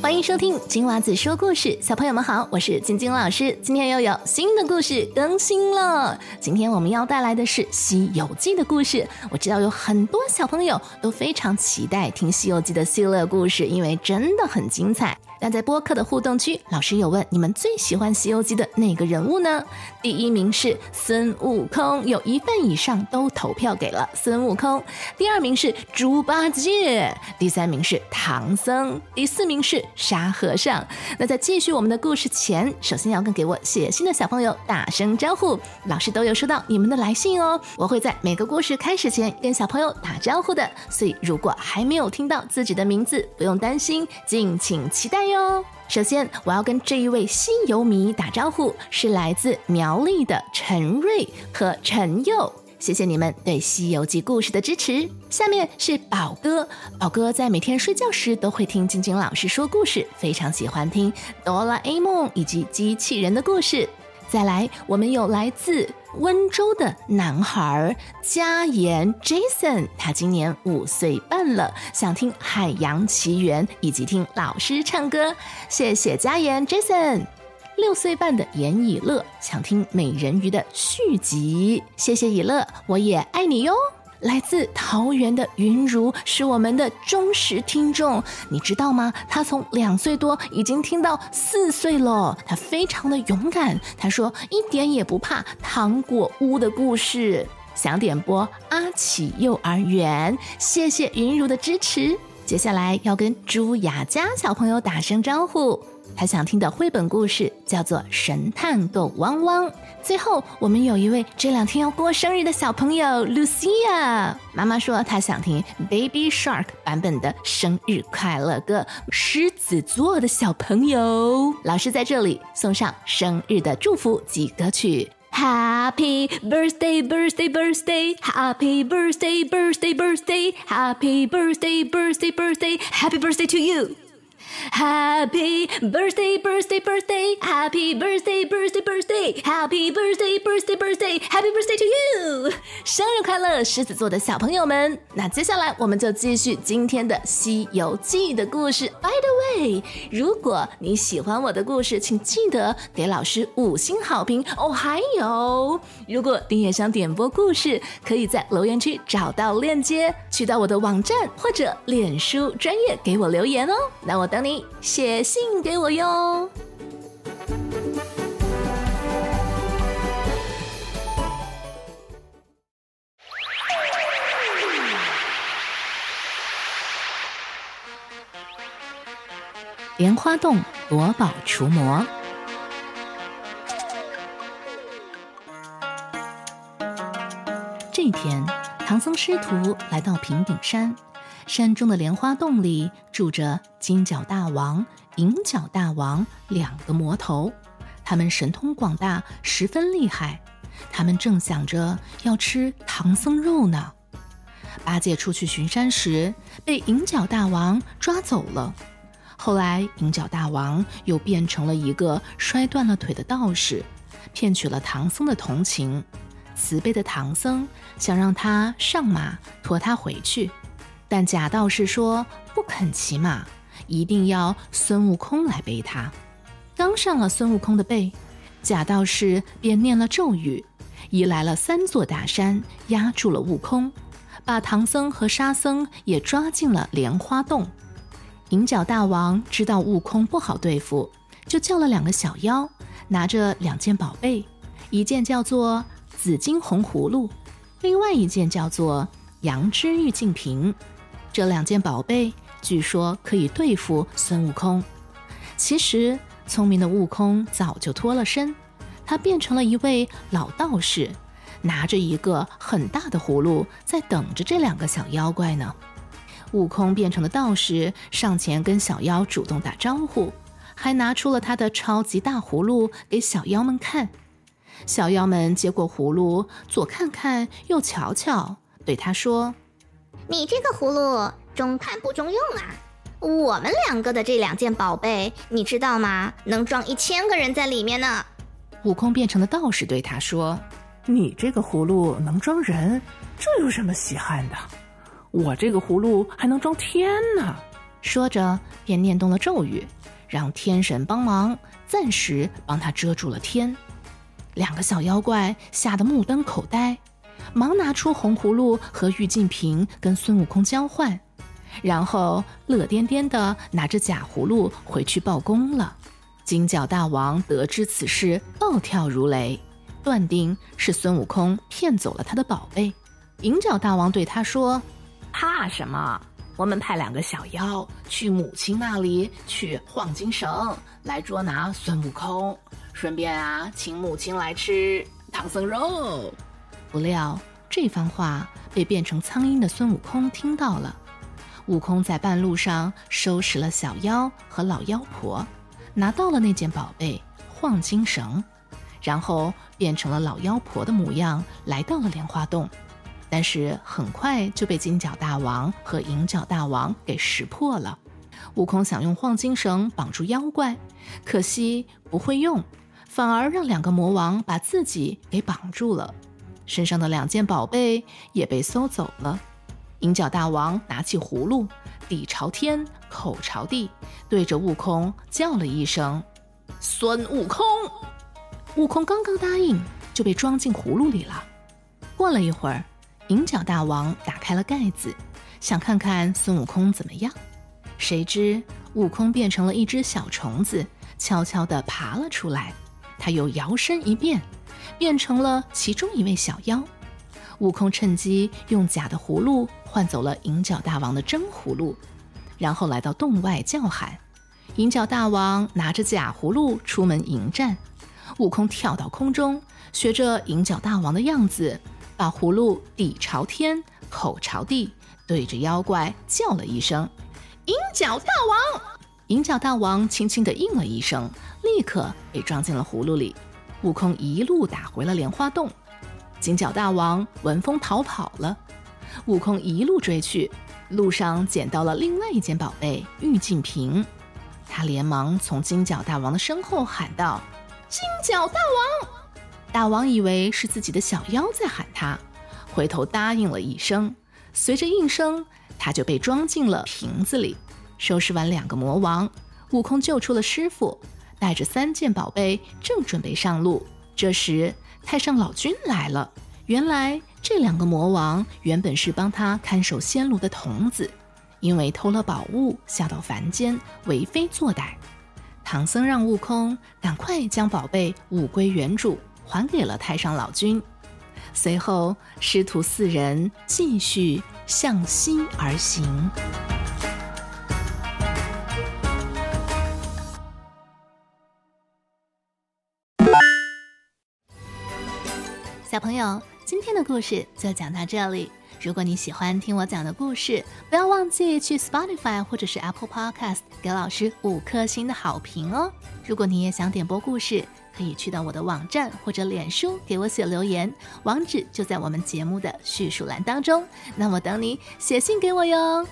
欢迎收听金娃子说故事，小朋友们好，我是晶晶老师。今天又有新的故事更新了。今天我们要带来的是《西游记》的故事。我知道有很多小朋友都非常期待听《西游记》的系列故事，因为真的很精彩。那在播客的互动区，老师有问你们最喜欢《西游记》的哪个人物呢？第一名是孙悟空，有一半以上都投票给了孙悟空。第二名是猪八戒，第三名是唐僧，第四名是沙和尚。那在继续我们的故事前，首先要跟给我写信的小朋友打声招呼。老师都有收到你们的来信哦，我会在每个故事开始前跟小朋友打招呼的。所以如果还没有听到自己的名字，不用担心，敬请期待。哟，首先我要跟这一位西游迷打招呼，是来自苗栗的陈瑞和陈佑，谢谢你们对《西游记》故事的支持。下面是宝哥，宝哥在每天睡觉时都会听晶晶老师说故事，非常喜欢听哆啦 A 梦以及机器人的故事。再来，我们有来自。温州的男孩嘉言 Jason，他今年五岁半了，想听《海洋奇缘》以及听老师唱歌。谢谢嘉言 Jason。六岁半的严以乐想听《美人鱼》的续集。谢谢以乐，我也爱你哟。来自桃园的云如是我们的忠实听众，你知道吗？他从两岁多已经听到四岁了，他非常的勇敢。他说一点也不怕糖果屋的故事，想点播阿启幼儿园。谢谢云如的支持。接下来要跟朱雅佳小朋友打声招呼。他想听的绘本故事叫做《神探狗汪汪》。最后，我们有一位这两天要过生日的小朋友 Lucia，妈妈说她想听 Baby Shark 版本的生日快乐歌。狮子座的小朋友，老师在这里送上生日的祝福及歌曲：Happy birthday, birthday, birthday, Happy birthday, birthday, birthday, Happy birthday, birthday, birthday, Happy birthday to you。Happy birthday, birthday, birthday! Happy birthday, birthday, birthday! Happy birthday, birthday, birthday! Happy birthday to you! 生日快乐，狮子座的小朋友们！那接下来我们就继续今天的《西游记》的故事。By the way，如果你喜欢我的故事，请记得给老师五星好评哦。还有，如果你也想点播故事，可以在留言区找到链接，去到我的网站或者脸书专业给我留言哦。那我等你。写信给我哟。莲花洞夺宝除魔。这天，唐僧师徒来到平顶山。山中的莲花洞里住着金角大王、银角大王两个魔头，他们神通广大，十分厉害。他们正想着要吃唐僧肉呢。八戒出去巡山时被银角大王抓走了。后来银角大王又变成了一个摔断了腿的道士，骗取了唐僧的同情。慈悲的唐僧想让他上马驮他回去。但假道士说不肯骑马，一定要孙悟空来背他。刚上了孙悟空的背，假道士便念了咒语，移来了三座大山，压住了悟空，把唐僧和沙僧也抓进了莲花洞。银角大王知道悟空不好对付，就叫了两个小妖，拿着两件宝贝，一件叫做紫金红葫芦，另外一件叫做羊脂玉净瓶。这两件宝贝据说可以对付孙悟空。其实，聪明的悟空早就脱了身，他变成了一位老道士，拿着一个很大的葫芦，在等着这两个小妖怪呢。悟空变成了道士，上前跟小妖主动打招呼，还拿出了他的超级大葫芦给小妖们看。小妖们接过葫芦，左看看，右瞧瞧，对他说。你这个葫芦中看不中用啊！我们两个的这两件宝贝，你知道吗？能装一千个人在里面呢。悟空变成的道士对他说：“你这个葫芦能装人，这有什么稀罕的？我这个葫芦还能装天呢！”说着，便念动了咒语，让天神帮忙，暂时帮他遮住了天。两个小妖怪吓得目瞪口呆，忙拿出红葫芦和玉净瓶跟孙悟空交换，然后乐颠颠的拿着假葫芦回去报功了。金角大王得知此事，暴跳如雷，断定是孙悟空骗走了他的宝贝。银角大王对他说：“怕什么？我们派两个小妖去母亲那里取晃金绳，来捉拿孙悟空，顺便啊，请母亲来吃唐僧肉。”不料这番话被变成苍蝇的孙悟空听到了。悟空在半路上收拾了小妖和老妖婆。拿到了那件宝贝晃金绳，然后变成了老妖婆的模样，来到了莲花洞。但是很快就被金角大王和银角大王给识破了。悟空想用晃金绳绑住妖怪，可惜不会用，反而让两个魔王把自己给绑住了，身上的两件宝贝也被搜走了。银角大王拿起葫芦。底朝天，口朝地，对着悟空叫了一声：“孙悟空！”悟空刚刚答应，就被装进葫芦里了。过了一会儿，银角大王打开了盖子，想看看孙悟空怎么样。谁知悟空变成了一只小虫子，悄悄地爬了出来。他又摇身一变，变成了其中一位小妖。悟空趁机用假的葫芦换走了银角大王的真葫芦，然后来到洞外叫喊。银角大王拿着假葫芦出门迎战，悟空跳到空中，学着银角大王的样子，把葫芦底朝天，口朝地，对着妖怪叫了一声：“银角大王！”银角大王轻轻地应了一声，立刻被装进了葫芦里。悟空一路打回了莲花洞。金角大王闻风逃跑了，悟空一路追去，路上捡到了另外一件宝贝玉净瓶，他连忙从金角大王的身后喊道：“金角大王！”大王以为是自己的小妖在喊他，回头答应了一声，随着应声，他就被装进了瓶子里。收拾完两个魔王，悟空救出了师傅，带着三件宝贝，正准备上路，这时。太上老君来了。原来这两个魔王原本是帮他看守仙炉的童子，因为偷了宝物下到凡间为非作歹。唐僧让悟空赶快将宝贝物归原主，还给了太上老君。随后师徒四人继续向西而行。小朋友，今天的故事就讲到这里。如果你喜欢听我讲的故事，不要忘记去 Spotify 或者是 Apple Podcast 给老师五颗星的好评哦。如果你也想点播故事，可以去到我的网站或者脸书给我写留言，网址就在我们节目的叙述栏当中。那我等你写信给我哟。